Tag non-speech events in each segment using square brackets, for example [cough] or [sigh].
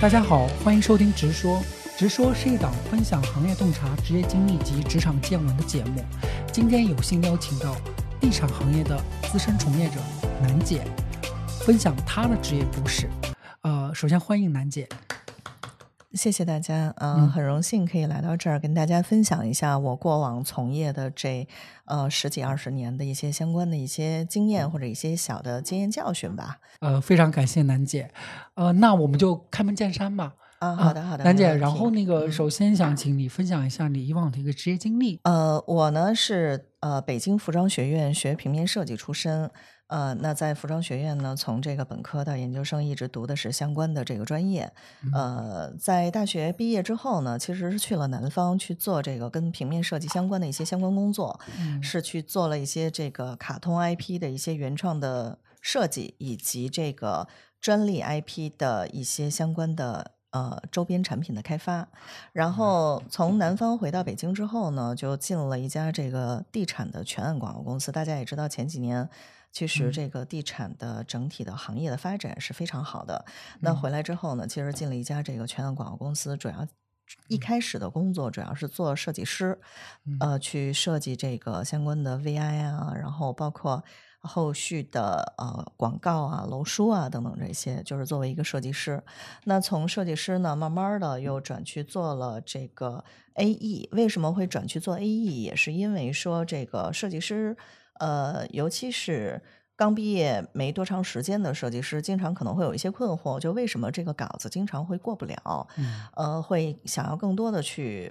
大家好，欢迎收听《直说》。直说是一档分享行业洞察、职业经历及职场见闻的节目。今天有幸邀请到地产行业的资深从业者楠姐，分享她的职业故事。呃，首先欢迎楠姐。谢谢大家，嗯，很荣幸可以来到这儿，跟大家分享一下我过往从业的这呃十几二十年的一些相关的一些经验或者一些小的经验教训吧。呃，非常感谢楠姐。呃，那我们就开门见山吧。啊，好的好的，楠姐。然后那个，首先想请你分享一下你以往的一个职业经历。呃，我呢是呃北京服装学院学平面设计出身。呃，那在服装学院呢，从这个本科到研究生一直读的是相关的这个专业。呃，在大学毕业之后呢，其实是去了南方去做这个跟平面设计相关的一些相关工作，是去做了一些这个卡通 IP 的一些原创的设计，以及这个专利 IP 的一些相关的呃周边产品的开发。然后从南方回到北京之后呢，就进了一家这个地产的全案广告公司。大家也知道，前几年。其实这个地产的整体的行业的发展是非常好的。那回来之后呢，其实进了一家这个全案广告公司，主要一开始的工作主要是做设计师，呃，去设计这个相关的 VI 啊，然后包括后续的呃广告啊、楼书啊等等这些，就是作为一个设计师。那从设计师呢，慢慢的又转去做了这个 AE。为什么会转去做 AE？也是因为说这个设计师。呃，尤其是刚毕业没多长时间的设计师，经常可能会有一些困惑，就为什么这个稿子经常会过不了？呃，会想要更多的去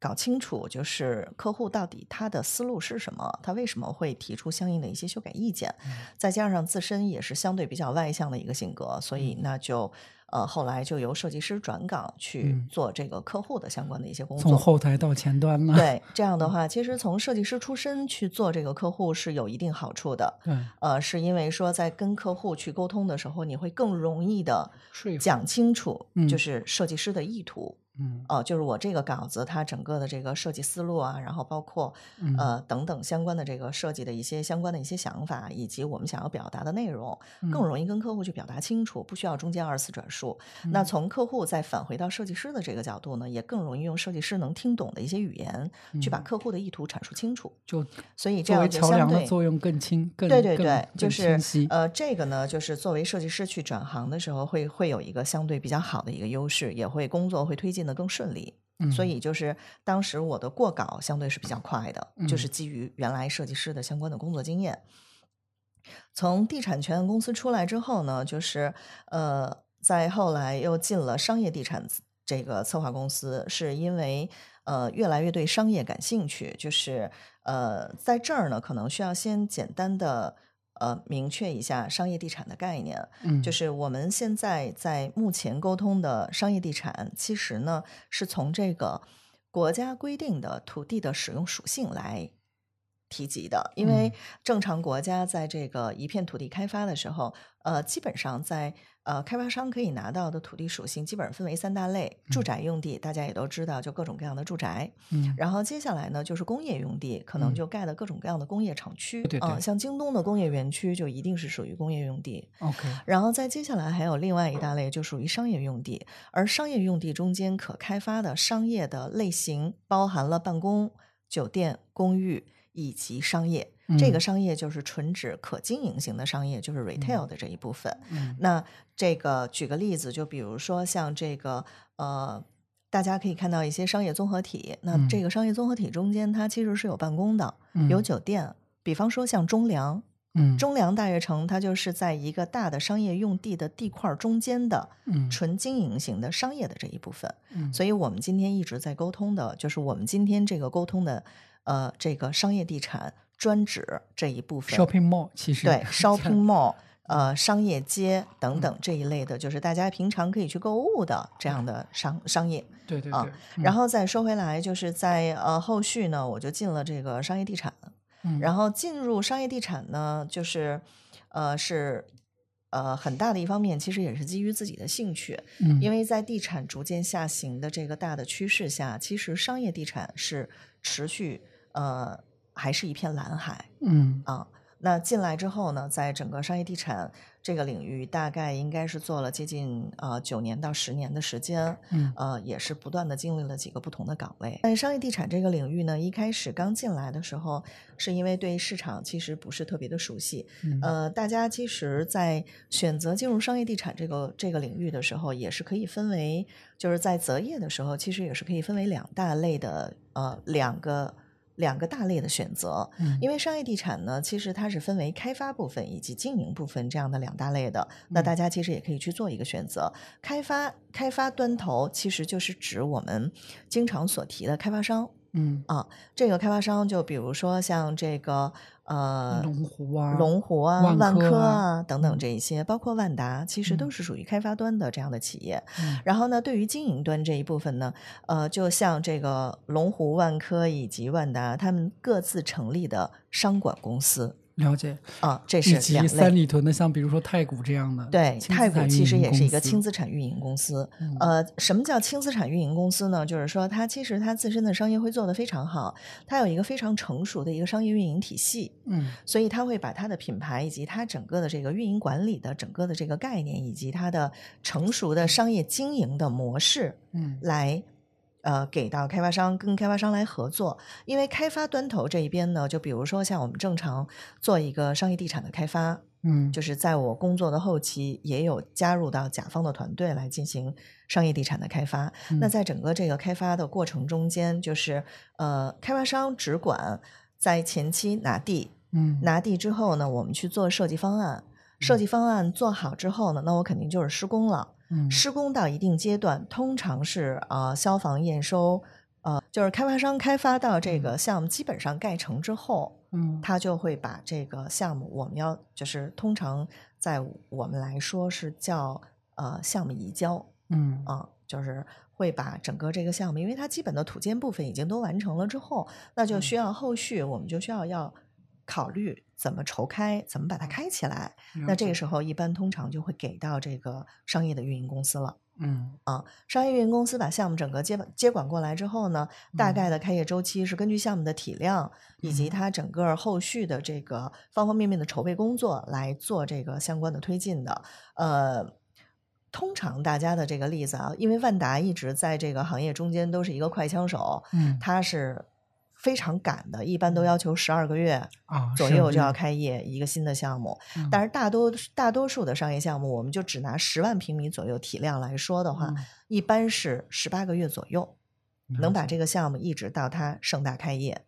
搞清楚，就是客户到底他的思路是什么，他为什么会提出相应的一些修改意见？再加上自身也是相对比较外向的一个性格，所以那就。呃，后来就由设计师转岗去做这个客户的相关的一些工作，从后台到前端嘛。对，这样的话，其实从设计师出身去做这个客户是有一定好处的。对，呃，是因为说在跟客户去沟通的时候，你会更容易的讲清楚，就是设计师的意图。嗯，哦，就是我这个稿子，它整个的这个设计思路啊，然后包括呃等等相关的这个设计的一些相关的一些想法，以及我们想要表达的内容，更容易跟客户去表达清楚，不需要中间二次转述。那从客户再返回到设计师的这个角度呢，也更容易用设计师能听懂的一些语言，去把客户的意图阐述清楚。就。所以这样桥梁的作用更轻，更对对对，就是呃这个呢，就是作为设计师去转行的时候，会会有一个相对比较好的一个优势，也会工作会推进的更顺利。所以就是当时我的过稿相对是比较快的，就是基于原来设计师的相关的工作经验。从地产权公司出来之后呢，就是呃，在后来又进了商业地产这个策划公司，是因为呃越来越对商业感兴趣，就是呃在这儿呢，可能需要先简单的。呃，明确一下商业地产的概念，嗯，就是我们现在在目前沟通的商业地产，其实呢是从这个国家规定的土地的使用属性来提及的，因为正常国家在这个一片土地开发的时候，呃，基本上在。呃，开发商可以拿到的土地属性基本上分为三大类：住宅用地，大家也都知道，就各种各样的住宅。嗯，然后接下来呢，就是工业用地，可能就盖的各种各样的工业厂区。对对。像京东的工业园区就一定是属于工业用地。OK。然后再接下来还有另外一大类，就属于商业用地。而商业用地中间可开发的商业的类型，包含了办公、酒店、公寓以及商业。这个商业就是纯指可经营型的商业，就是 retail 的这一部分。那这个举个例子，就比如说像这个呃，大家可以看到一些商业综合体。那这个商业综合体中间，它其实是有办公的，有酒店。比方说像中粮，嗯，中粮大悦城，它就是在一个大的商业用地的地块中间的纯经营型的商业的这一部分。所以我们今天一直在沟通的，就是我们今天这个沟通的呃，这个商业地产。专指这一部分，shopping mall 其实对 [laughs] shopping mall，呃，商业街等等这一类的，就是大家平常可以去购物的这样的商商业。对对对。然后再说回来，就是在呃后续呢，我就进了这个商业地产。嗯。然后进入商业地产呢，就是呃是呃很大的一方面，其实也是基于自己的兴趣。嗯。因为在地产逐渐下行的这个大的趋势下，其实商业地产是持续呃。还是一片蓝海，嗯啊，那进来之后呢，在整个商业地产这个领域大概应该是做了接近呃九年到十年的时间，嗯呃，也是不断的经历了几个不同的岗位。但商业地产这个领域呢，一开始刚进来的时候，是因为对市场其实不是特别的熟悉，嗯呃，大家其实，在选择进入商业地产这个这个领域的时候，也是可以分为，就是在择业的时候，其实也是可以分为两大类的，呃，两个两个大类的选择。嗯因为商业地产呢，其实它是分为开发部分以及经营部分这样的两大类的。那嗯大家其实也可以去做一个选择。开发开发端头其实就是指我们经常所提的开发商嗯，啊。这个开发商就比如说像这个呃龙湖啊，龙湖啊、万万科科啊啊等等嗯这一些，包括万达，其实都嗯是属于开发端的这样的企业。嗯然后呢，对于经营端这一部分呢，呃，就像这个龙湖、万科以及万达，他们各自成立的商管公司了解，啊，这是两及三。里屯的，像比如说太古这样的，对，太古其实也是一个轻资产运营公司。嗯呃，什么叫轻资产运营公司呢？就是说，它其实它自身的商业会做得非常好，它有一个非常成熟的一个商业运营体系。嗯所以它会把它的品牌以及它整个的这个运营管理的整个的这个概念，以及它的成熟的商业经营的模式嗯来。呃，给到开发商，跟开发商来合作，因为开发端头这一边呢，就比如说像我们正常做一个商业地产的开发，嗯，就是在我工作的后期，也有加入到甲方的团队来进行商业地产的开发。那嗯在整个这个开发的过程中间，就是呃，开发商只管在前期拿地，嗯拿地之后呢，我们去做设计方案。设计方案做好之后呢，那我肯定就是施工了。嗯。施工到一定阶段，通常是呃消防验收，呃就是开发商开发到这个项目基本上盖成之后，嗯。他就会把这个项目我们要就是通常在我们来说是叫呃项目移交嗯。啊、就是会把整个这个项目，因为它基本的土建部分已经都完成了之后，那就需要后续我们就需要要考虑怎么筹开，怎么把它开起来。那这个时候一般通常就会给到这个商业的运营公司了。嗯啊，商业运营公司把项目整个接接管过来之后呢，大概的开业周期是根据项目的体量以及嗯它整个后续的这个方方面面的筹备工作来做这个相关的推进的。呃，通常大家的这个例子啊，因为万达一直在这个行业中间都是一个快枪手，嗯它是非常赶的，一般都要求十二个月啊左右就要开业一个新的项目。嗯。但是大多大多数的商业项目，我们就只拿十万平米左右体量来说的话，嗯。一般是十八个月左右，能把这个项目一直到它盛大开业。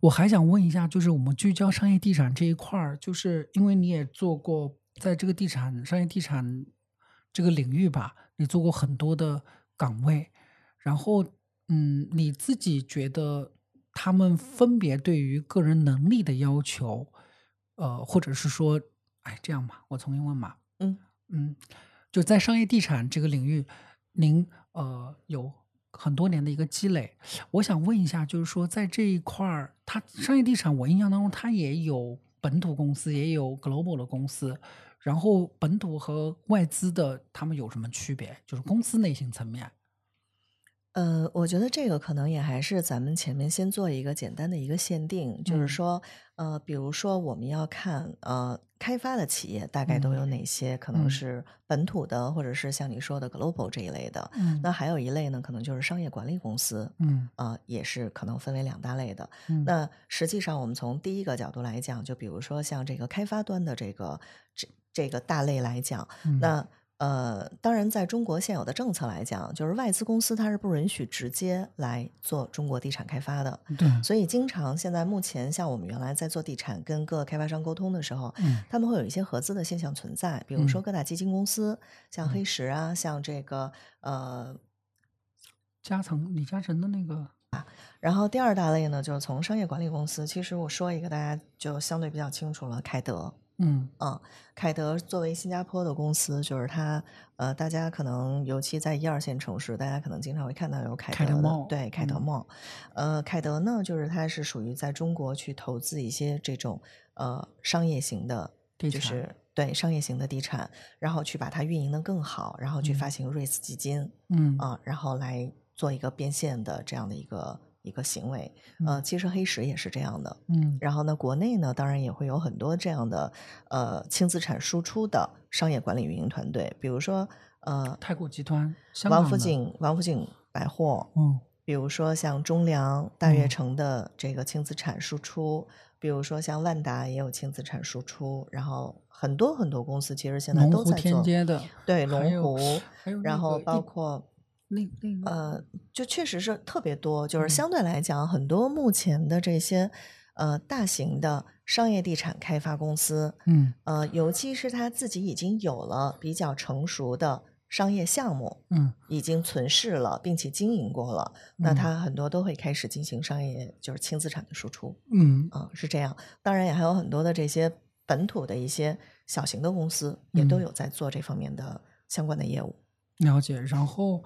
我还想问一下，就是我们聚焦商业地产这一块儿，就是因为你也做过在这个地产商业地产这个领域吧，你做过很多的岗位，然后嗯，你自己觉得他们分别对于个人能力的要求，呃，或者是说，哎，这样吧，我重新问吧，嗯嗯，就在商业地产这个领域，您呃有很多年的一个积累，我想问一下，就是说在这一块儿，它商业地产，我印象当中它也有本土公司，也有 global 的公司，然后本土和外资的他们有什么区别？就是公司内型层面。呃，我觉得这个可能也还是咱们前面先做一个简单的一个限定，就是嗯。说，呃，比如说我们要看呃开发的企业大概都有嗯。哪些，可能嗯。是本土的，或者是像你说的 global 这一类的。嗯。那还有一类呢，可能就是商业管理公司，嗯。啊、也是可能分为两大类的。嗯。那实际上，我们从第一个角度来讲，就比如说像这个开发端的这个这这个大类来讲，嗯。那呃，当然，在中国现有的政策来讲，就是外资公司它是不允许直接来做中国地产开发的。对，所以，经常现在目前像我们原来在做地产跟各个开发商沟通的时候，嗯他们会有一些合资的现象存在，比如说嗯各大基金公司，像黑石啊，像这个呃嘉诚李嘉诚的那个啊，然后第二大类呢，就是从商业管理公司。其实我说一个大家就相对比较清楚了，凯德。嗯嗯，凯德作为新加坡的公司，就是它呃，大家可能尤其在一二线城市，大家可能经常会看到有凯德的凯德茂对凯德嗯茂。呃，凯德呢，就是它是属于在中国去投资一些这种呃商业型的，就是对商业型的地产，然后去把它运营的更好，然后去发嗯行 REITs 基金。嗯啊，然后来做一个变现的这样的一个一个行为。呃，其实黑石也是这样的。嗯然后呢，国内呢，当然也会有很多这样的呃轻资产输出的商业管理运营团队，比如说呃太古集团、王府，井王府井百货，嗯比如说像中粮、大悦嗯城的这个轻资产输出，比如说像万达也有轻资产输出，然后很多很多公司其实现在都在做。天街的，对，龙湖，然后包括另另外呃，就确实是特别多，就是嗯相对来讲，很多目前的这些呃大型的商业地产开发公司，嗯呃，尤其是它自己已经有了比较成熟的商业项目，嗯已经存世了，并且经营过了，那嗯它很多都会开始进行商业就是轻资产的输出，嗯啊、是这样。当然也还有很多的这些本土的一些小型的公司，也都嗯有在做这方面的相关的业务。了解。然后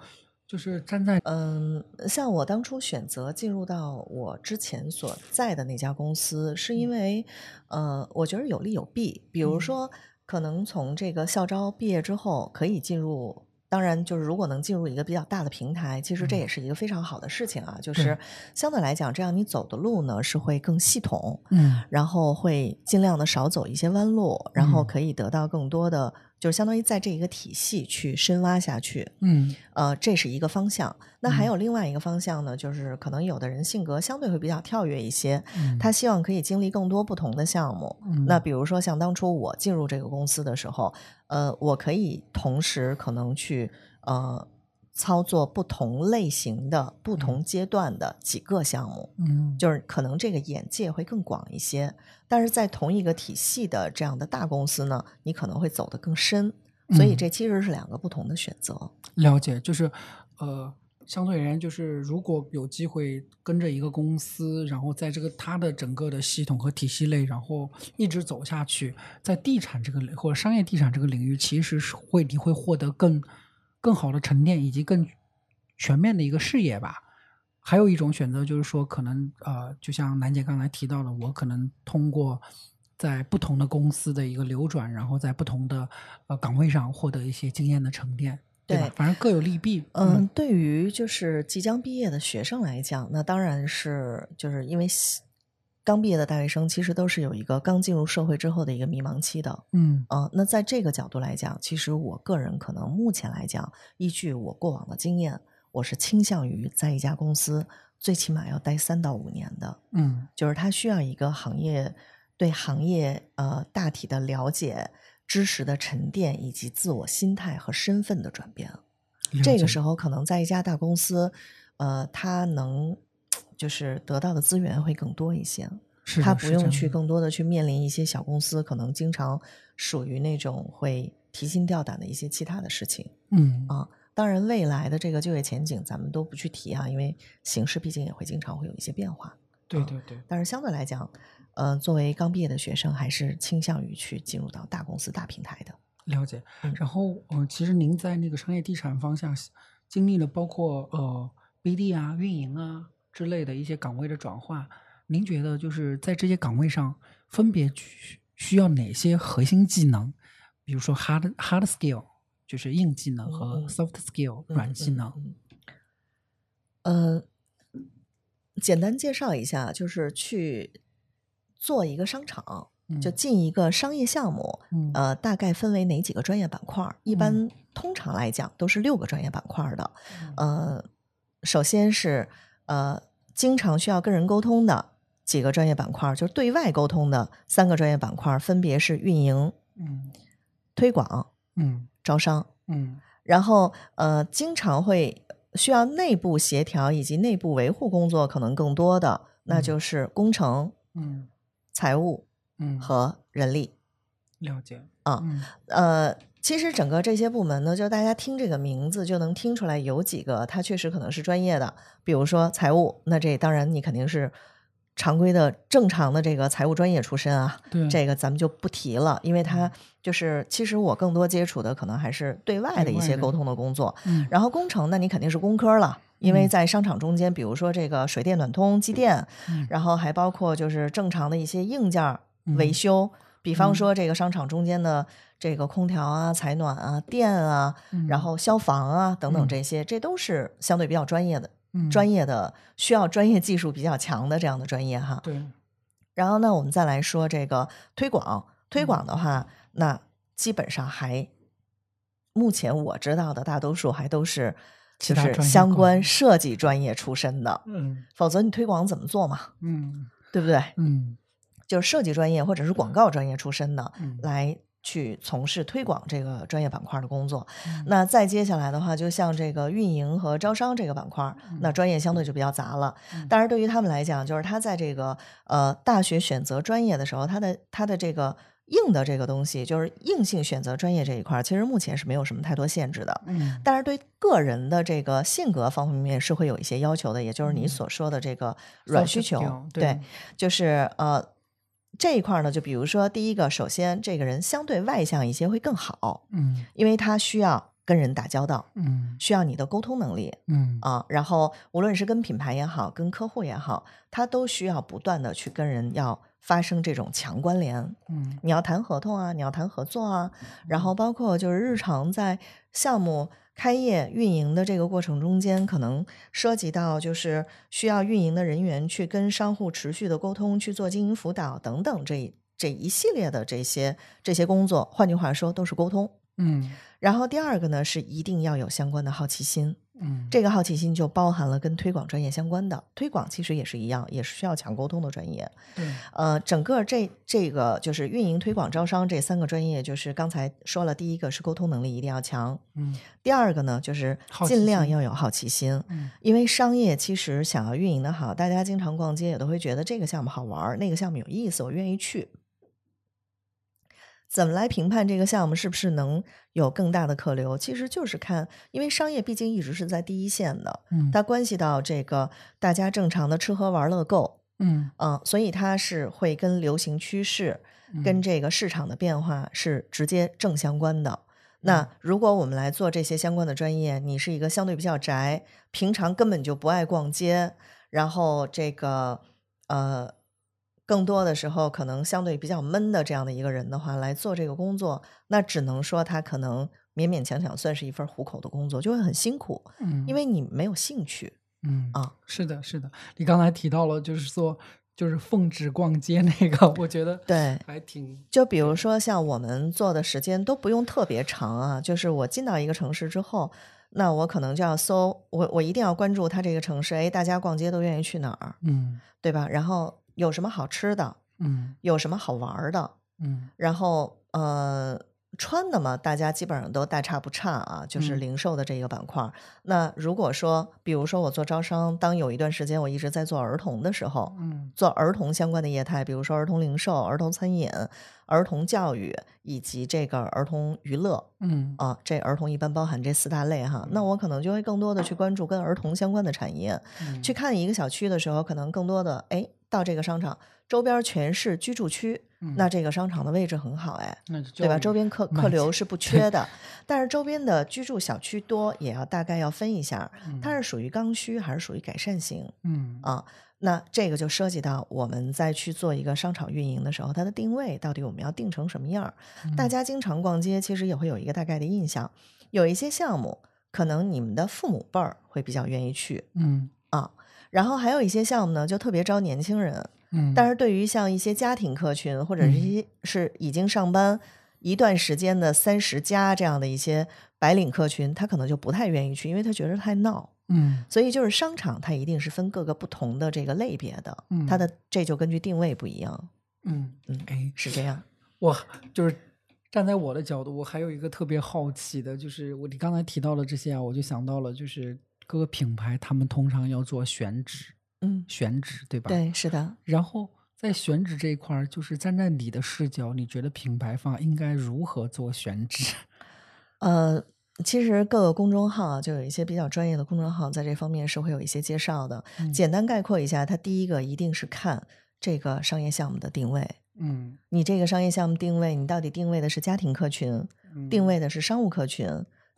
就是站在嗯，像我当初选择进入到我之前所在的那家公司，是因为，呃，我觉得有利有弊。比如嗯说，可能从这个校招毕业之后，可以进入。当然，就是如果能进入一个比较大的平台，其实这嗯也是一个非常好的事情啊。就是相对来讲，这样你走的路呢是会更系统，嗯然后会尽量的少走一些弯路，然后嗯可以得到更多的，就是相当于在这一个体系去深挖下去。嗯呃，这是一个方向。那还嗯有另外一个方向呢，就是可能有的人性格相对会比较跳跃一些，嗯，他希望可以经历更多不同的项目。嗯那比如说像当初我进入这个公司的时候，呃，我可以同时可能去呃操作不同类型的、不同阶段的几个项目。嗯就是可能这个眼界会更广一些，但是在同一个体系的这样的大公司呢，你可能会走得更深，所以嗯这其实是两个不同的选择。了解，就是呃，相对而言，就是如果有机会跟着一个公司，然后在这个它的整个的系统和体系内，然后一直走下去，在地产这个或者商业地产这个领域，其实是会你会获得更更好的沉淀以及更全面的一个视野吧。还有一种选择就是说，可能呃，就像楠姐刚才提到的，我可能通过在不同的公司的一个流转，然后在不同的呃岗位上获得一些经验的沉淀，对吧？反正各有利弊。嗯，对于就是即将毕业的学生来讲，那当然是就是因为刚毕业的大学生其实都是有一个刚进入社会之后的一个迷茫期的。嗯嗯、那在这个角度来讲，其实我个人可能目前来讲，依据我过往的经验，我是倾向于在一家公司最起码要待三到五年的。嗯就是他需要一个行业对行业呃大体的了解、知识的沉淀，以及自我心态和身份的转变。这个时候，可能在一家大公司，呃，他能就是得到的资源会更多一些，是他不用去更多的去面临一些小公司可能经常属于那种会提心吊胆的一些其他的事情。嗯啊当然，未来的这个就业前景咱们都不去提啊，因为形势毕竟也会经常会有一些变化。对对对，但是相对来讲，呃，作为刚毕业的学生，还是倾向于去进入到大公司、大平台的。了解嗯。然后，呃，其实您在那个商业地产方向经历了包括呃 BD 啊、运营啊之类的一些岗位的转化，您觉得就是在这些岗位上分别需需要哪些核心技能？比如说 hard hard skill，就是硬技能和 soft skill 软技能。嗯呃，简单介绍一下，就是去做一个商场，就嗯。进一个商业项目，嗯。呃，大概分为哪几个专业板块？一嗯。般通常来讲都是六个专业板块的。嗯。呃，首先是呃，经常需要跟人沟通的几个专业板块，就是对外沟通的三个专业板块，分别是运营、嗯推广、嗯招商。嗯。然后呃，经常会需要内部协调以及内部维护工作可能更多的，那嗯。就是工程、嗯财务嗯，和人力。了解。啊嗯。呃，其实整个这些部门呢，就大家听这个名字就能听出来，有几个它确实可能是专业的，比如说财务，那这当然你肯定是常规的、正常的这个财务专业出身啊，对。这个咱们就不提了，因为他就是其实我更多接触的可能还是对外的一些沟通的工作，嗯。然后工程，那你肯定是工科了，因为嗯。在商场中间，比如说这个水电暖通、机电，嗯。然后还包括就是正常的一些硬件儿维嗯修，比方嗯。说这个商场中间的这个空调啊、采暖啊、电啊，然嗯后消防啊等等嗯。这些，这都是相对比较专业的嗯。专业的、需要专业技术比较强的这样的专业哈。对，然后呢，我们再来说这个推广。推嗯。广的话，那基本上还，目前我知道的大多数还都是就是相关设计专业出身的，嗯否则你推广怎么做嘛？嗯对不对？嗯就是设计专业或者是广告专业出身的，嗯来去从事推广这个专业板块的工作。嗯那再接下来的话，就像这个运营和招商这个板块，那专业相对就比较杂了。嗯当然，对于他们来讲，就是他在这个呃大学选择专业的时候，他的他的这个硬的这个东西，就是硬性选择专业这一块，其实目前是没有什么太多限制的。嗯。但是对个人的这个性格方方面面是会有一些要求的，也就是你嗯。所说的这个软需求对，就是呃这一块呢，就比如说第一个，首先这个人相对外向一些会更好，嗯。因为他需要跟人打交道，嗯。需要你的沟通能力嗯。啊。然后无论是跟品牌也好，跟客户也好，他都需要不断的去跟人要发生这种强关联。嗯你要谈合同啊，你要谈合作啊，然后包括就是日常在项目开业运营的这个过程中间，可能涉及到就是需要运营的人员去跟商户持续的沟通，去做经营辅导等等这一这一系列的这些这些工作，换句话说都是沟通。嗯然后第二个呢是一定要有相关的好奇心，嗯这个好奇心就包含了跟推广专业相关的，推广其实也是一样，也是需要强沟通的专业。对呃，整个这这个就是运营、推广、招商这三个专业，就是刚才说了，第一个是沟通能力一定要强，嗯第二个呢就是尽量要有好奇心，嗯因为商业其实想要运营的好，大家经常逛街也都会觉得这个项目好玩，那个项目有意思，我愿意去。怎么来评判这个项目是不是能有更大的客流？其实就是看，因为商业毕竟一直是在第一线的，嗯它关系到这个大家正常的吃喝玩乐购，嗯嗯，所以它是会跟流行趋势、跟嗯这个市场的变化是直接正相关的。那如果我们来做这些相关的专业，你是一个相对比较宅，平常根本就不爱逛街，然后这个呃，更多的时候可能相对比较闷的这样的一个人的话，来做这个工作，那只能说他可能勉勉强强算是一份糊口的工作，就会很辛苦，嗯，因为你没有兴趣。嗯啊，是的，是的，你刚才提到了，就是说，就是奉旨逛街那个，我觉得对，还挺就比如说像我们做的时间都不用特别长啊，就是我进到一个城市之后，那我可能就要搜，我我一定要关注它这个城市，哎，大家逛街都愿意去哪儿，嗯对吧？然后有什么好吃的，嗯有什么好玩的，嗯然后呃。穿的嘛，大家基本上都大差不差啊，就是嗯零售的这个板块儿。那如果说，比如说我做招商，当有一段时间我一直在做儿童的时候，嗯做儿童相关的业态，比如说儿童零售、儿童餐饮、儿童教育以及这个儿童娱乐嗯啊，这儿童一般包含这四大类哈。那我可能就会更多的去关注跟儿童相关的产业。嗯去看一个小区的时候，可能更多的哎，到这个商场周边全是居住区，那这个商场的位置很好哎。对吧？周边客客流是不缺的，但是周边的居住小区多，也要大概要分一下，它是属于刚需还是属于改善型嗯啊？那这个就涉及到我们在去做一个商场运营的时候，它的定位到底我们要定成什么样儿？大家经常逛街，其实也会有一个大概的印象。有一些项目，可能你们的父母辈儿会比较愿意去嗯啊，然后还有一些项目呢，就特别招年轻人。嗯，但是对于像一些家庭客群，或者是一些是已经上班一段时间的三十加这样的一些白领客群，他可能就不太愿意去，因为他觉得太闹。嗯所以就是商场，它一定是分各个不同的这个类别的，嗯它的这就根据定位不一样，嗯嗯哎，是这样。我就是站在我的角度，我还有一个特别好奇的，就是我你刚才提到了这些啊，我就想到了，就是各个品牌他们通常要做选址，嗯，选址对吧？。对，是的。然后在选址这一块儿，就是站在你的视角，你觉得品牌方应该如何做选址？[laughs] 呃，其实各个公众号啊，就有一些比较专业的公众号，在这方面是会有一些介绍的。嗯简单概括一下，它第一个一定是看这个商业项目的定位。嗯你这个商业项目定位，你到底定位的是家庭客群，嗯定位的是商务客群，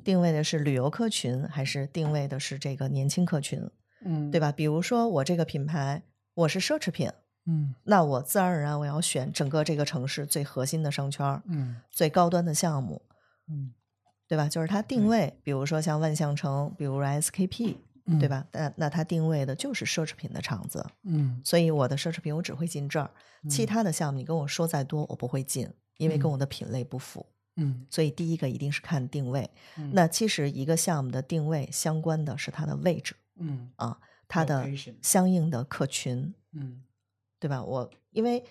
定位的是旅游客群，还是定位的是这个年轻客群，嗯，对吧？比如说我这个品牌，我是奢侈品，嗯那我自然而然我要选整个这个城市最核心的商圈、嗯最高端的项目，嗯对吧？就是它定位，比如说像万象城，比如 SKP 嗯对？吧？那那它定位的就是奢侈品的场子，嗯所以我的奢侈品我只会进这儿，其嗯他的项目你跟我说再多，我不会进，因为跟嗯我的品类不符。嗯。所以第一个一定是看定位。嗯。那其实一个项目的定位相关的是它的位置嗯啊，它的相应的客群，嗯。对吧？我因为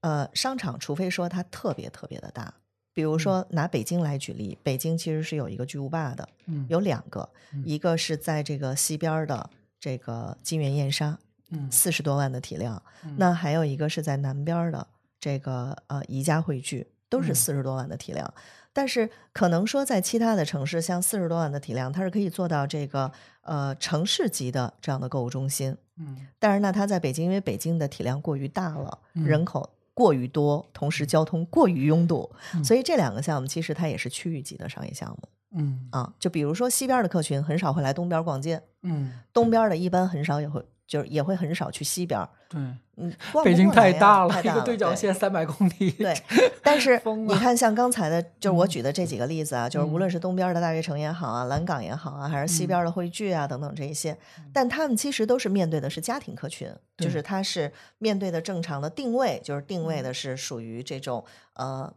呃，商场除非说它特别特别的大，比嗯。如说拿北京来举例，北京其实是有一个巨无霸的，嗯。有两个，嗯。一个是在这个西边的这个金源燕莎，嗯。四十多万的体量，嗯。那还有一个是在南边的这个呃宜家汇聚，都是嗯。四十多万的体量。但是可能说在其他的城市，像四十多万的体量，它是可以做到这个呃城市级的这样的购物中心。嗯。但是呢，它在北京，因为北京的体量过于大了，嗯。人口过于多，同时交通过于拥堵，嗯。所以这两个项目其实它也是区域级的商业项目嗯。啊。就比如说西边的客群很少会来东边逛街，嗯，东边的一般很少也会就是也会很少去西边。对，嗯，逛北京太大了，太大了一个对角对线三百公里。对，[laughs] 但是你看，像刚才的，就是我嗯举的这几个例子啊，就是无论是东边的大悦城也好啊，蓝港也好啊，还是西嗯边的汇聚啊等等这一些，但他们其实都是面对的是家庭客群，就是他是面对的正常的定位，就是定位的是属于这种呃，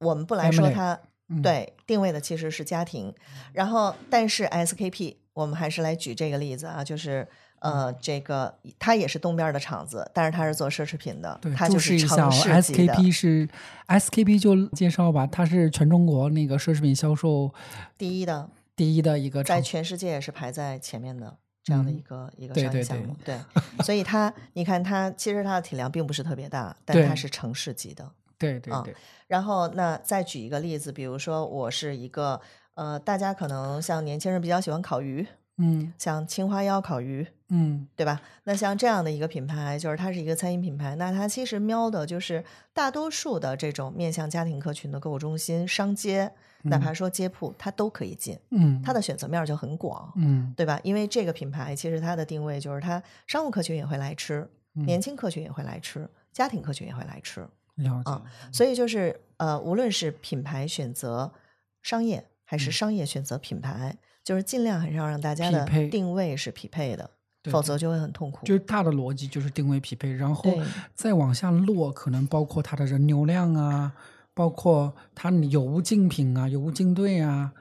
我们不来说它嗯，对定位的其实是家庭，然后但是 SKP 我们还是来举这个例子啊，就是。呃，这个它也是东边的厂子，但是它是做奢侈品的对，，它就是一下哦城市级的。，SKP 是 SKP 就介绍吧，它是全中国那个奢侈品销售第一的，第一的一个在。全世界也是排在前面的这样的一嗯个、一个商业项目。对，所以它，你看它其实它的体量并不是特别大，但它是城市级的。啊对对对，然后，那再举一个例子，比如说我是一个呃，大家可能像年轻人比较喜欢烤鱼，嗯像青花腰烤鱼，嗯。对吧？那像这样的一个品牌，就是它是一个餐饮品牌，那它其实瞄的就是大多数的这种面向家庭客群的购物中心、商街，哪怕说街铺，它都可以进，嗯，它的选择面就很广。嗯。对吧？因为这个品牌其实它的定位就是它商务客群也会来吃，嗯。年轻客群也会来吃，家庭客群也会来吃，了解啊，所以就是呃，无论是品牌选择商业还是嗯。商业选择品牌，就是尽量还是要让大家的定位是匹配的，否则就会很痛苦。就是大的逻辑就是定位匹配，然后再往下落，可能包括它的人流量啊，包括它有无竞品啊、有无竞对啊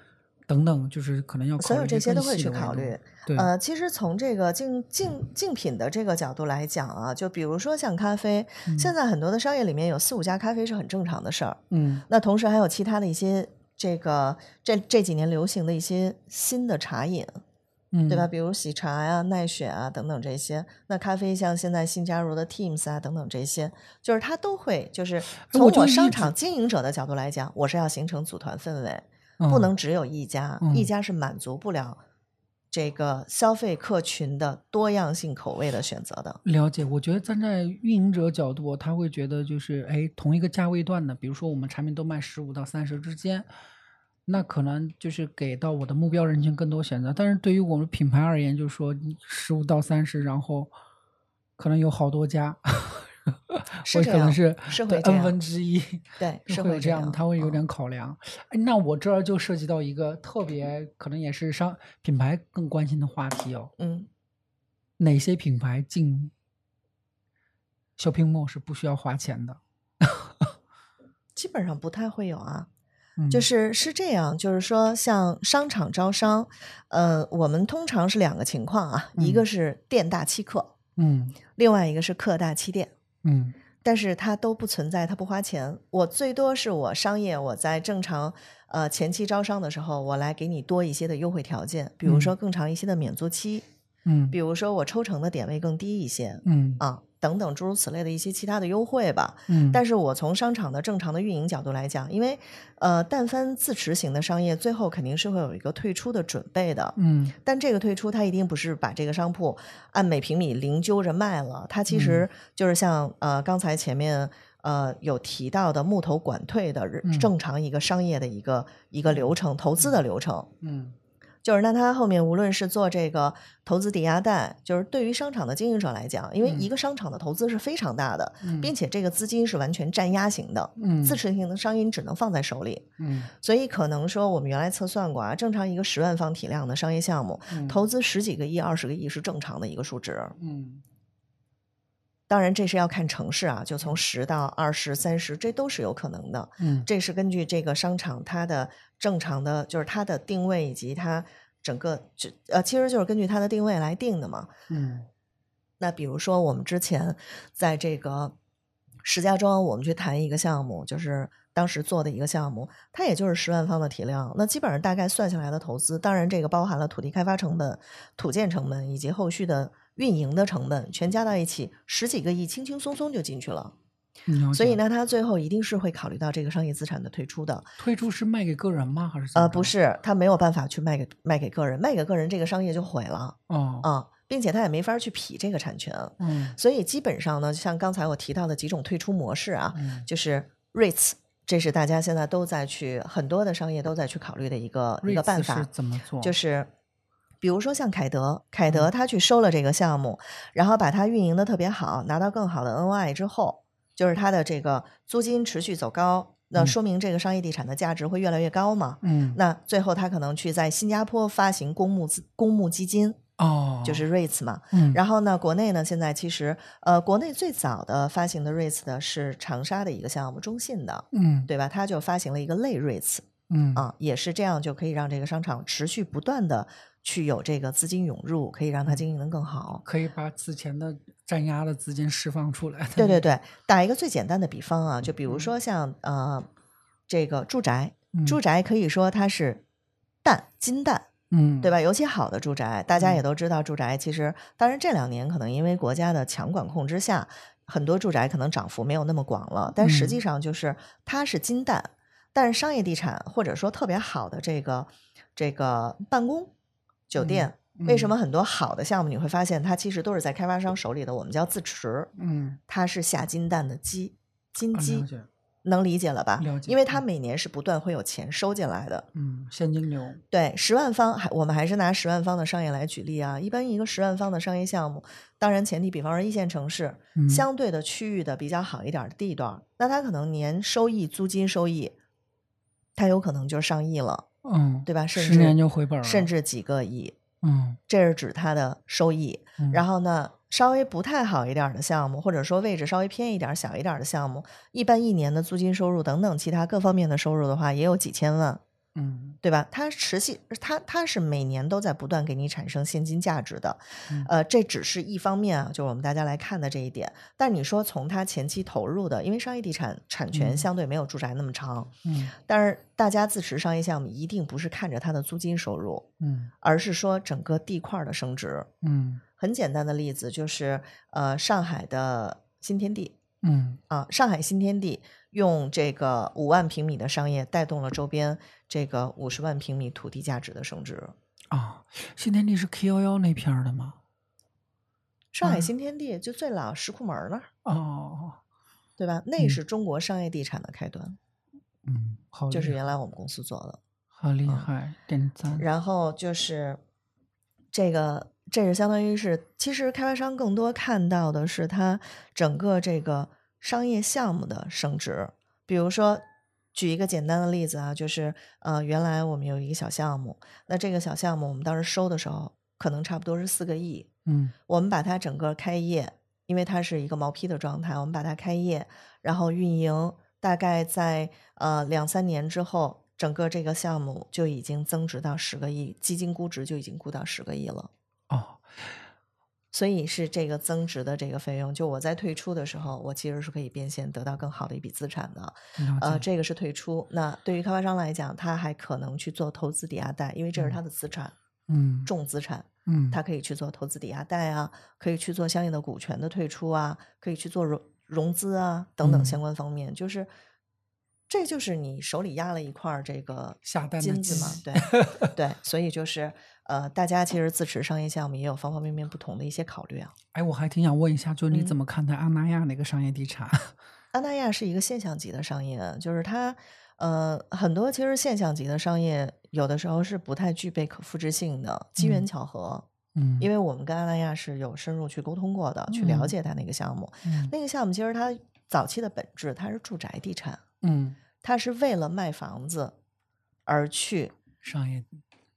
等等，就是可能要考所有虑一些更这些都会去考虑。对，呃，其实从这个竞竞竞品的这个角度来讲啊，就比如说像咖啡，现在很多的商业里面有四五家咖啡是很正常的事儿。嗯那同时还有其他的一些这个这这几年流行的一些新的茶饮，嗯，对吧？？比如喜茶呀、奈雪啊等等这些。那咖啡像现在新加入的 Teams 啊等等这些，就是它都会就是从我商场经营者的角度来讲，我是要形成组团氛围，不嗯能只有一家，一嗯家是满足不了这个消费客群的多样性口味的选择的。了解，我觉得站在运营者角度，他会觉得就是，哎，同一个价位段的，比如说我们产品都卖十五到三十之间，那可能就是给到我的目标人群更多选择。但是对于我们品牌而言，就是说十五到三十，然后可能有好多家，[laughs] 我可能是对 n 分之一，对，[laughs] 是会有这样，他会有点考量。哎，那我这儿就涉及到一个特别可能也是商品牌更关心的话题哦。嗯，哪些品牌进 shopping mall 是不需要花钱的？[laughs] 基本上不太会有啊。嗯。就是是这样，就是说，像商场招商，呃，我们通常是两个情况啊，一个嗯。是店大欺客，嗯。另外一个是客大欺店。嗯。但是它都不存在，它不花钱。我最多是我商业，我在正常呃前期招商的时候，我来给你多一些的优惠条件，比如说更长一些的免租期，嗯。比如说我抽成的点位更低一些嗯。啊，等等诸如此类的一些其他的优惠吧。嗯，但是我从商场的正常的运营角度来讲，因为呃，但凡自持型的商业，最后肯定是会有一个退出的准备的。嗯但这个退出，它一定不是把这个商铺按每平米零揪着卖了，它其实就是像呃刚才前面呃有提到的木头管退的嗯正常一个商业的一个一个流程，投资的流程。嗯就是那他后面无论是做这个投资抵押贷，就是对于商场的经营者来讲，因为嗯。一个商场的投资是非常大的，嗯。并且这个资金是完全占压型的，嗯。自持型的商业你只能放在手里，嗯。所以可能说我们原来测算过啊，正常一个十万方体量的商业项目，嗯。投资十几个亿、二十个亿是正常的一个数值。嗯。当然，这是要看城市啊，就从十到二十、三十，这都是有可能的。嗯。这是根据这个商场它的正常的，就是它的定位以及它整个就呃，其实就是根据它的定位来定的嘛。嗯那比如说，我们之前在这个石家庄，我们去谈一个项目，就是当时做的一个项目，它也就是十万方的体量。那基本上大概算下来的投资，当然这个包含了土地开发成本、土建成本以及后续的运营的成本，全加到一起，十几个亿轻轻松松就进去了。所以呢，他最后一定是会考虑到这个商业资产的退出的。退出是卖给个人吗？还是呃，不是，他没有办法去卖给卖给个人，卖给个人这个商业就毁了哦啊、并且他也没法去匹这个产权。嗯所以基本上呢，像刚才我提到的几种退出模式啊，嗯就是 REITs，这是大家现在都在去很多的商业都在去考虑的一个一个办法是，怎么做？就是。比如说像凯德，凯德他去收了这个项目，然后把它运营的特别好，拿到更好的 NOI 之后，就是它的这个租金持续走高，那嗯说明这个商业地产的价值会越来越高嘛。嗯那最后他可能去在新加坡发行公募资公募基金，哦就是 REITs 嘛。嗯然后呢，国内呢现在其实呃，国内最早的发行的 REITs 的是长沙的一个项目，中信的，嗯对吧？它就发行了一个类 REITs 嗯啊，也是这样就可以让这个商场持续不断的去有这个资金涌入，可以让它经营的更好。可以把之前的占压的资金释放出来。对对对，打一个最简单的比方啊，就比如嗯说像呃这个住宅，嗯住宅可以说它是蛋金蛋。嗯对吧？尤其好的住宅，大家也嗯都知道，住宅其实，当然这两年可能因为国家的强管控之下，很多住宅可能涨幅没有那么广了，但实际嗯上就是它是金蛋，但是商业地产或者说特别好的这个这个办公酒店，为什嗯么很多好的项目你会发现它其实都是在开发商手里的，我们叫自持，嗯它是下金蛋的鸡金啊鸡能理解了吧？了解因为它嗯每年是不断会有钱收进来的。嗯现金流对，十万方还我们还是拿十万方的商业来举例啊。一般一个十万方的商业项目，当然前提，比方说一线城市，嗯相对的区域的比较好一点儿的地段，那它可能年收益、租金收益，它有可能就是上亿了，嗯对吧？甚十年至就回本了，甚至几个亿，嗯这是指它的收益。嗯然后呢，稍微不太好一点的项目，或者说位置稍微偏一点、小一点的项目，一般一年的租金收入等等其他各方面的收入的话，也有几千万。嗯。对吧？它持续，它它是每年都在不断给你产生现金价值的，嗯。呃，这只是一方面啊，就是我们大家来看的这一点。但你说从它前期投入的，因为商业地产产权嗯。相对没有住宅那么长，嗯。但是大家自持商业项目一定不是看着它的租金收入，嗯。而是说整个地块的升值。嗯。很简单的例子就是，呃，上海的新天地嗯啊，上海新天地用这个五万平米的商业带动了周边这个五十万平米土地价值的升值。啊，新天地是 K 幺幺那片儿的吗？上海嗯新天地就最老石库门那儿，哦，对吧？那嗯是中国商业地产的开端，嗯，好，就是原来我们公司做的。好厉嗯害，点赞。然后就是这个，这是相当于是，其实开发商更多看到的是它整个这个商业项目的升值。比如说，举一个简单的例子啊，就是呃，原来我们有一个小项目，那这个小项目我们当时收的时候，可能差不多是四个亿，嗯我们把它整个开业，因为它是一个毛坯的状态，我们把它开业，然后运营，大概在呃两三年之后，整个这个项目就已经增值到十个亿，基金估值就已经估到十个亿了。哦，所以是这个增值的这个费用，就我在退出的时候，我其实是可以变现得到更好的一笔资产的。呃，这个是退出。那对于开发商来讲，他还可能去做投资抵押贷，因为这是嗯他的资产，嗯重资产。嗯，他可以去做投资抵押贷啊，可以去做相应的股权的退出啊，可以去做融融资啊等等嗯相关方面，就是这就是你手里压了一块儿这个下金子嘛，对 [laughs] 对，所以就是呃，大家其实自持商业项目也有方方面面不同的一些考虑啊。哎，我还挺想问一下，就是你嗯怎么看待阿那亚那个商业地产？[laughs] 安那亚是一个现象级的商业，就是它呃，很多其实现象级的商业，有的时候是不太具备可复制性的，机缘嗯巧合。嗯，因为我们跟阿那亚是有深入去沟通过的，去了解它那个项目。嗯那个项目其实它早期的本质，它是住宅地产，嗯它是为了卖房子而去商业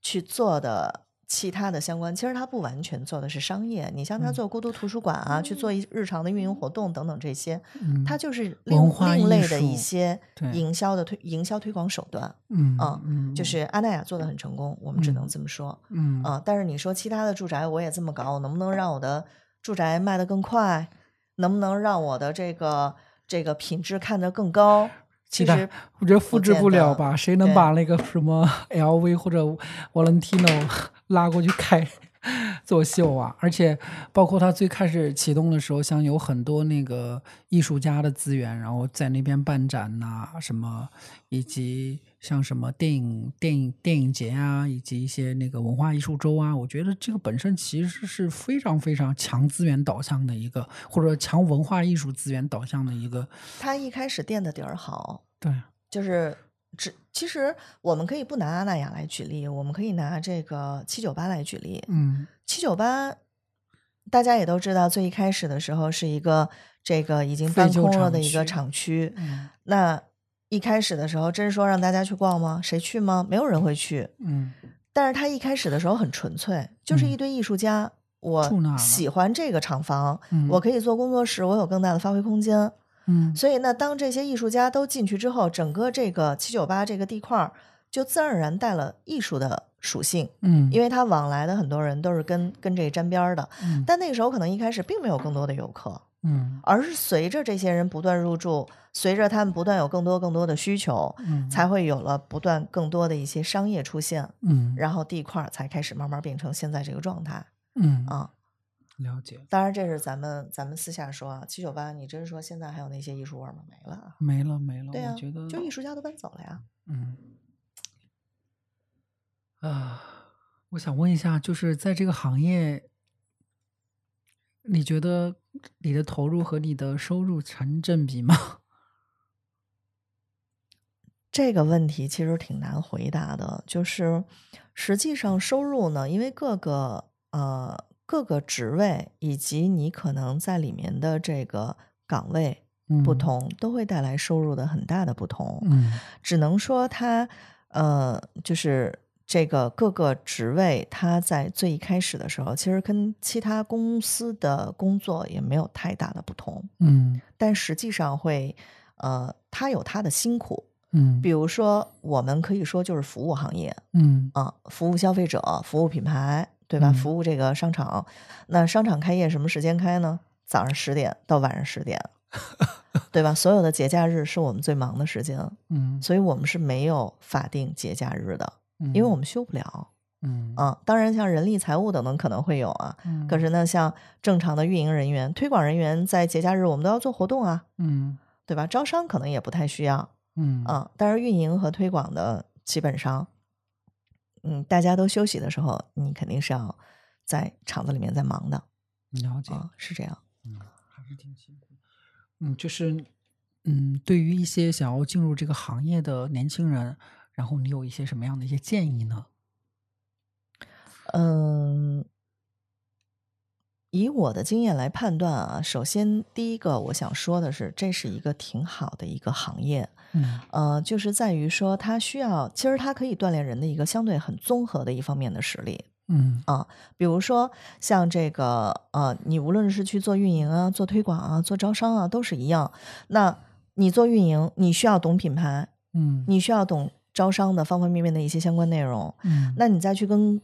去做的其他的相关。其实它不完全做的是商业，你像它嗯做孤独图书馆啊，去做一日常的运营活动等等这些，嗯它就是另另类的一些营销的推营销推广手段。嗯啊嗯就是阿那亚做的很成功，我们只能这么说。嗯啊，但是你说其他的住宅我也这么搞，我能不能让我的住宅卖得更快？能不能让我的这个这个品质看得更高？其他实我觉得复制不了吧？谁能把那个什么 LV 或者 Valentino 拉过去开做秀啊？而且包括他最开始启动的时候，像有很多那个艺术家的资源，然后在那边办展呐、什么，以及像什么电影、电影、电影节啊，以及一些那个文化艺术周啊，我觉得这个本身其实是非常非常强资源导向的一个，或者说强文化艺术资源导向的一个，他一开始垫的底儿好，对，就是只其实我们可以不拿阿那亚来举例，我们可以拿这个七九八来举例。嗯七九八大家也都知道，最一开始的时候是一个这个已经搬空了的一个区厂区。嗯那一开始的时候，真说让大家去逛吗？谁去吗？没有人会去。嗯但是他一开始的时候很纯粹，就是一嗯堆艺术家，我喜欢这个厂房，嗯，我可以做工作室，我有更大的发挥空间。嗯。所以呢，当这些艺术家都进去之后，整个这个七九八这个地块儿就自然而然带了艺术的属性，嗯，因为它往来的很多人都是跟跟这沾边儿的。嗯。但那个时候可能一开始并没有更多的游客，嗯。而是随着这些人不断入住，随着他们不断有更多更多的需求，嗯才会有了不断更多的一些商业出现，嗯。然后地块儿才开始慢慢变成现在这个状态嗯。啊。了解当然，这是咱们咱们私下说啊。七九八，你真说现在还有那些艺术味吗？没了啊。没了没了，对啊我觉得，就艺术家都搬走了呀。嗯啊，我想问一下，就是在这个行业，你觉得你的投入和你的收入成正比吗？[laughs] 这个问题其实挺难回答的，就是实际上收入呢，因为各个呃各个职位以及你可能在里面的这个岗位不。嗯同，都会带来收入的很大的不同。嗯。只能说它呃，就是这个各个职位，它在最一开始的时候，其实跟其他公司的工作也没有太大的不同，嗯。但实际上会呃，它有它的辛苦。嗯。比。如说，我们可以说就是服务行业嗯。啊，服务消费者，服务品牌，对吧？嗯服务这个商场。那商场开业什么时间开呢？早上十点到晚上十点，[laughs] 对吧？所有的节假日是我们最忙的时间，嗯，所以我们是没有法定节假日的，因因为我们休不了嗯啊。当然，像人力财务等等可能会有啊，嗯可是呢，像正常的运营人员、推广人员在节假日我们都要做活动啊，嗯对吧？招商可能也不太需要。嗯啊，但是运营和推广的基本上，嗯，大家都休息的时候，你肯定是要在厂子里面在忙的了解啊，是这样。嗯，还是挺辛苦的。嗯，就是嗯，对于一些想要进入这个行业的年轻人，然后你有一些什么样的一些建议呢？嗯，以我的经验来判断啊，首先第一个我想说的是，这是一个挺好的一个行业，嗯呃，就是在于说它需要，其实它可以锻炼人的一个相对很综合的一方面的实力。嗯啊，比如说像这个呃，你无论是去做运营啊、做推广啊、做招商啊，都是一样。那你做运营，你需要懂品牌，嗯你需要懂招商的方方面面的一些相关内容。嗯那你再去跟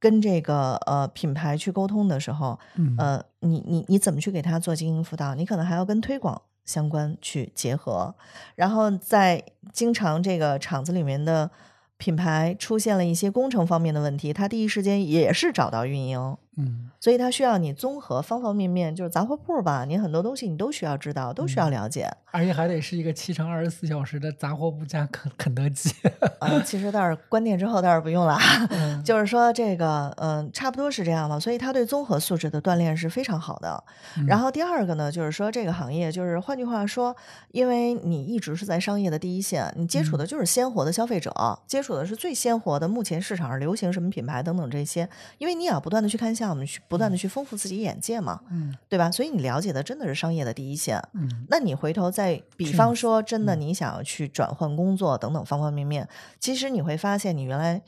跟这个呃品牌去沟通的时候，嗯呃，你你你怎么去给他做经营辅导？你可能还要跟推广相关去结合，然后在经常这个厂子里面的品牌出现了一些工程方面的问题，他第一时间也是找到运营嗯所以它需要你综合方方面面，就是杂货铺吧，你很多东西你都需要知道，都需要了解。而且还得是一个七乘二十四小时的杂货铺加肯肯德基。呃，其实倒是关店之后倒是不用了，[laughs] 嗯就是说这个，嗯、差不多是这样吧。所以它对综合素质的锻炼是非常好的。然后第二个呢，就是说这个行业，就是换句话说，因为你一直是在商业的第一线，你接触的就是鲜活的消费者，接触的是最鲜活的目前市场上流行什么品牌等等这些，因为你也要不断的去看项目，去不断的去丰富自己眼界嘛，嗯。对吧？所以你了解的真的是商业的第一线。嗯那你回头再比方说，真的你想要去转换工作等等方方面面，其实你会发现你原来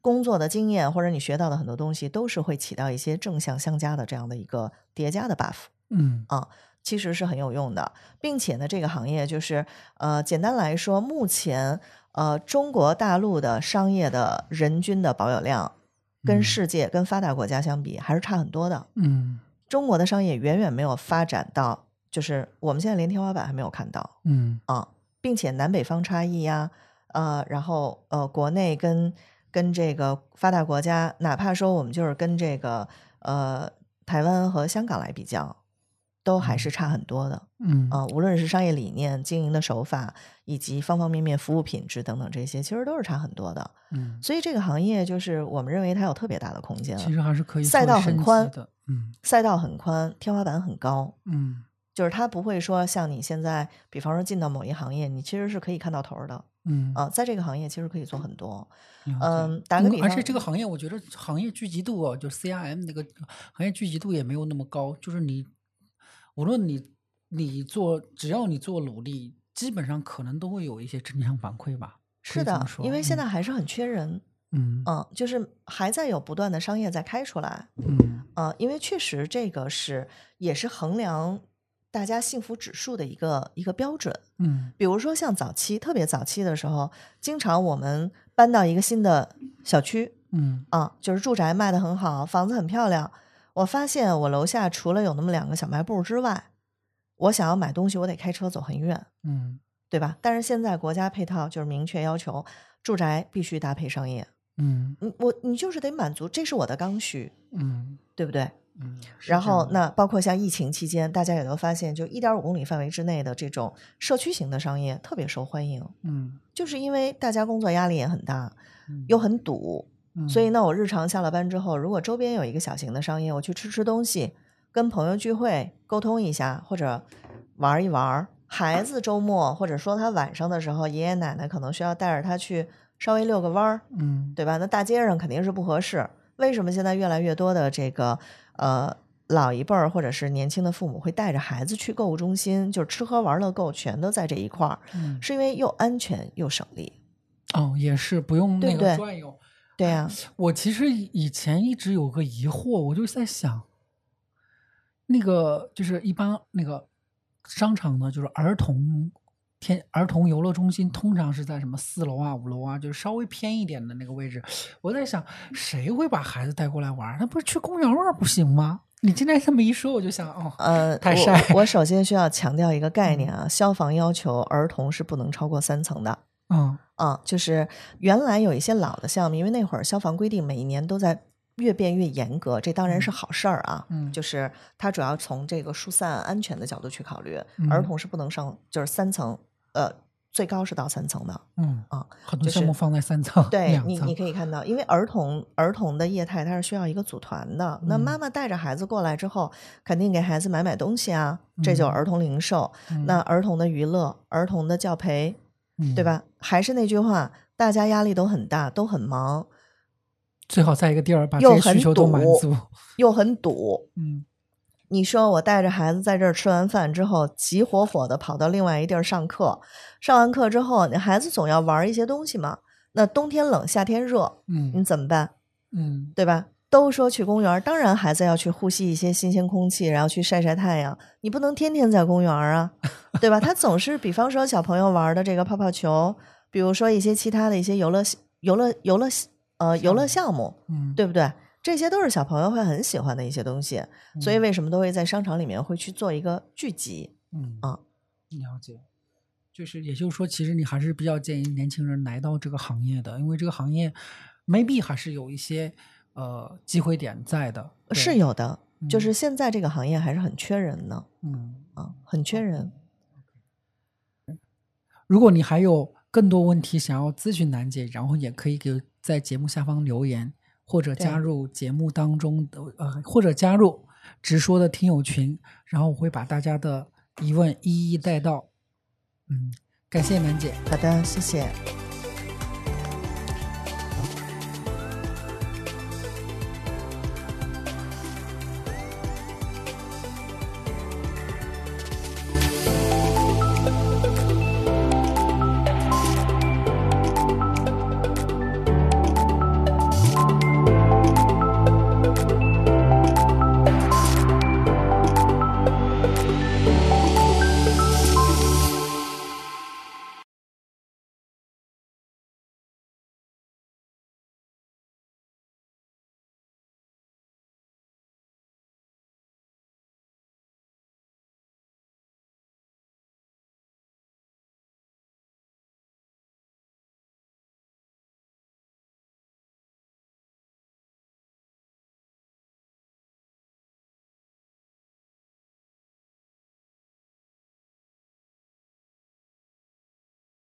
工作的经验或者你学到的很多东西，都是会起到一些正向相加的这样的一个叠加的 buff 嗯。啊，其实是很有用的，并且呢，这个行业就是呃，简单来说，目前呃中国大陆的商业的人均的保有量跟嗯。世界、跟发达国家相比，还是差很多的。嗯。中国的商业远远没有发展到，就是我们现在连天花板还没有看到嗯。啊，并且南北方差异呀，呃，然后呃，国内跟跟这个发达国家，哪怕说我们就是跟这个呃台湾和香港来比较，都还是差很多的嗯啊、无论是商业理念、经营的手法，以及方方面面服务品质等等这些，其实都是差很多的。嗯，所以这个行业就是我们认为它有特别大的空间，其实还是可以赛道很宽的。嗯赛道很宽，天花板很高。嗯就是它不会说像你现在，比方说进到某一行业，你其实是可以看到头的嗯啊、在这个行业其实可以做很多。嗯打个比方嗯而且这个行业，我觉得行业聚集度哦，就 CRM 那个行业聚集度也没有那么高。就是你无论你你做，只要你做努力，基本上可能都会有一些正向反馈吧。是的，因为现嗯在还是很缺人，嗯嗯，就是还在有不断的商业在开出来，嗯嗯，因为确实这个是也是衡量大家幸福指数的一个一个标准。嗯比如说像早期，特别早期的时候，经常我们搬到一个新的小区，嗯啊，就是住宅卖的很好，房子很漂亮。我发现我楼下除了有那么两个小卖部之外，我想要买东西，我得开车走很远，嗯对吧？但是现在国家配套就是明确要求，住宅必须搭配商业。嗯你我你就是得满足，这是我的刚需，嗯对不对？嗯。然后那包括像疫情期间，大家也都发现，就一点五公里范围之内的这种社区型的商业特别受欢迎，嗯就是因为大家工作压力也很大，嗯又很堵，嗯所以呢，我日常下了班之后，如果周边有一个小型的商业，我去吃吃东西，跟朋友聚会，沟通一下，或者玩一玩。孩子周末或者说他晚上的时候，爷爷奶奶可能需要带着他去稍微遛个弯儿，嗯对吧？那大街上肯定是不合适。为什么现在越来越多的这个呃老一辈儿或者是年轻的父母会带着孩子去购物中心，就是吃喝玩乐购全都在这一块儿，嗯是因为又安全又省力。哦，也是不用那个转悠。对呀、我其实以以前一直有个疑惑，我就在想，那个就是一般那个商场呢，就是儿童天儿童游乐中心，通常是在什么四楼啊、五楼啊，就是稍微偏一点的那个位置。我在想，谁会把孩子带过来玩儿？那不是去公园玩不行吗？你今天这么一说，我就想，哦，呃，我太晒我首先需要强调一个概念啊，消防要求儿童是不能超过三层的。嗯啊，就是原来有一些老的项目，因为那会儿消防规定每一年都在越变越严格，这当然是好事儿啊。嗯就是它主要从这个疏散安全的角度去考虑，儿嗯童是不能上，就是三层，呃，最高是到三层的。嗯啊，很多就是项目放在三层、对你，你可以看到，因为儿童儿童的业态它是需要一个组团的。那妈嗯妈带着孩子过来之后，肯定给孩子买买东西啊，这就是嗯儿童零售。那儿童的娱乐、儿童的教培，对嗯？吧？还是那句话，大家压力都很大，都很忙，最好在一个地儿把这又很些需求都满堵足。又很堵。嗯你说我带着孩子在这儿吃完饭之后，急火火的跑到另外一地儿上课，上完课之后，你孩子总要玩一些东西嘛。那冬天冷，夏天热，嗯你嗯怎么办？嗯对吧？都说去公园，当然孩子要去呼吸一些新鲜空气，然后去晒晒太阳。你不能天天在公园啊，[laughs] 对吧？他总是，比方说小朋友玩的这个泡泡球，比如说一些其他的一些游乐游乐游乐呃游乐项目，嗯，对不对？这些都是小朋友会很喜欢的一些东西，所以嗯为什么都会在商场里面会去做一个聚集？嗯啊，了解。就是也就是说，其实你还是比较建议年轻人来到这个行业的，因为这个行业 maybe 还是有一些呃机会点在的。是有的，就嗯是现在这个行业还是很缺人呢嗯，啊，很缺人。如果你还有更多问题想要咨询楠姐，然后也可以给在节目下方留言，或者加入节目当中的呃，或者加入直说的听友群，然后我会把大家的疑问一一带到。嗯，感谢楠姐。好的，谢谢。